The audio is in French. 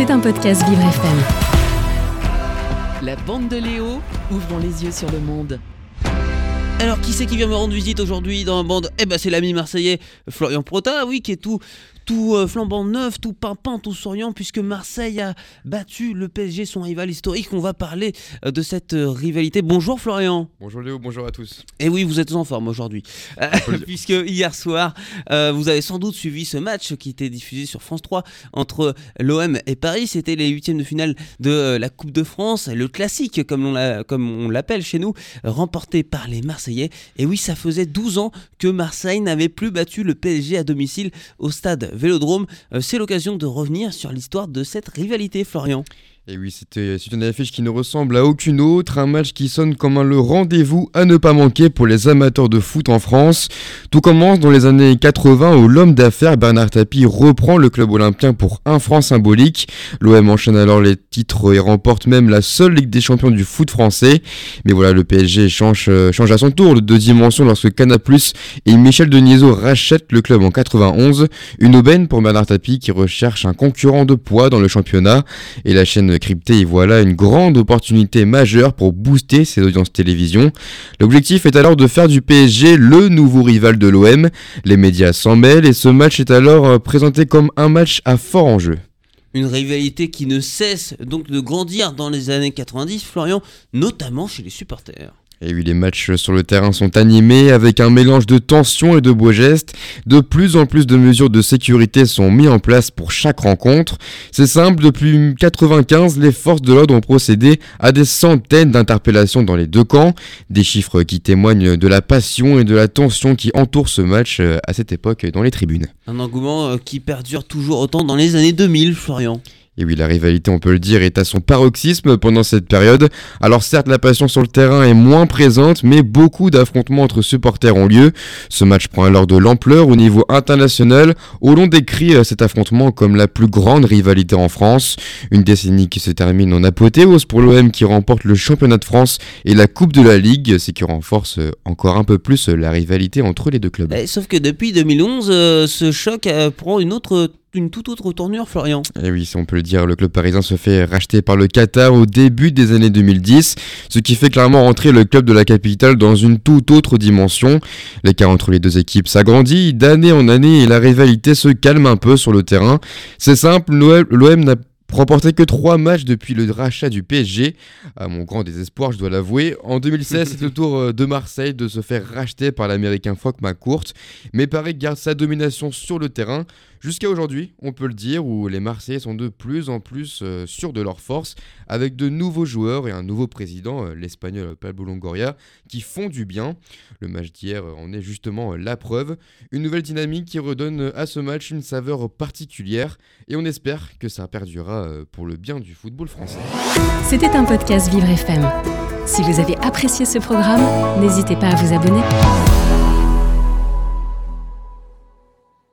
C'est un podcast Vivre FM. La bande de Léo, ouvrons les yeux sur le monde. Alors, qui c'est qui vient me rendre visite aujourd'hui dans la bande? Eh ben, c'est l'ami marseillais Florian Prota, oui, qui est tout, tout euh, flambant neuf, tout pimpant, tout souriant, puisque Marseille a battu le PSG, son rival historique. On va parler euh, de cette euh, rivalité. Bonjour Florian. Bonjour Léo, bonjour à tous. Et oui, vous êtes en forme aujourd'hui, puisque hier soir, euh, vous avez sans doute suivi ce match qui était diffusé sur France 3 entre l'OM et Paris. C'était les huitièmes de finale de la Coupe de France, le classique comme on l'appelle chez nous, remporté par les Marseillais. Et oui, ça faisait 12 ans que Marseille n'avait plus battu le PSG à domicile au stade Vélodrome. Euh, C'est l'occasion de revenir sur l'histoire de cette rivalité, Florian. Et oui, c'était c'est une affiche qui ne ressemble à aucune autre, un match qui sonne comme un le rendez-vous à ne pas manquer pour les amateurs de foot en France. Tout commence dans les années 80 où l'homme d'affaires Bernard Tapie reprend le club olympien pour un franc symbolique. L'OM enchaîne alors les titres et remporte même la seule Ligue des champions du foot français. Mais voilà, le PSG change, euh, change à son tour de dimension lorsque Canapus et Michel Denisot rachètent le club en 91. Une aubaine pour Bernard Tapie qui recherche un concurrent de poids dans le championnat. Et la chaîne cryptée y voilà une grande opportunité majeure pour booster ses audiences télévision. L'objectif est alors de faire du PSG le nouveau rival de l'OM. Les médias s'en mêlent et ce match est alors euh, présenté comme un match à fort enjeu. Une rivalité qui ne cesse donc de grandir dans les années 90, Florian, notamment chez les supporters. Et oui, les matchs sur le terrain sont animés avec un mélange de tension et de beaux gestes. De plus en plus de mesures de sécurité sont mises en place pour chaque rencontre. C'est simple, depuis 95, les forces de l'ordre ont procédé à des centaines d'interpellations dans les deux camps. Des chiffres qui témoignent de la passion et de la tension qui entourent ce match euh, à cette époque dans les tribunes. Un engouement euh, qui perdure toujours autant dans les années 2000, Florian. Et oui, la rivalité, on peut le dire, est à son paroxysme pendant cette période. Alors certes, la passion sur le terrain est moins présente, mais beaucoup d'affrontements entre supporters ont lieu. Ce match prend alors de l'ampleur au niveau international, où l'on décrit euh, cet affrontement comme la plus grande rivalité en France. Une décennie qui se termine en apothéose pour l'OM qui remporte le championnat de France et la Coupe de la Ligue, ce qui renforce euh, encore un peu plus euh, la rivalité entre les deux clubs. Eh, sauf que depuis 2011, euh, ce choc prend une autre, une toute autre tournure, Florian. Et oui, si on peut le dire, le club parisien se fait racheter par le Qatar au début des années 2010, ce qui fait clairement rentrer le club de la capitale dans une toute autre dimension. L'écart entre les deux équipes s'agrandit d'année en année et la rivalité se calme un peu sur le terrain. C'est simple, l'OM n'a remporté que trois matchs depuis le rachat du PSG. À mon grand désespoir, je dois l'avouer. En 2016, c'est le tour euh, de Marseille de se faire racheter par l'américain Frank McCourt. Mais Paris garde sa domination sur le terrain. Jusqu'à aujourd'hui, on peut le dire, où les Marseillais sont de plus en plus euh, sûrs de leur force, avec de nouveaux joueurs et un nouveau président, euh, l'espagnol Pablo Longoria, qui font du bien. Le match d'hier en est justement euh, la preuve. Une nouvelle dynamique qui redonne à ce match une saveur particulière, et on espère que ça perdurera pour le bien du football français. C'était un podcast Vivre FM. Si vous avez apprécié ce programme, n'hésitez pas à vous abonner.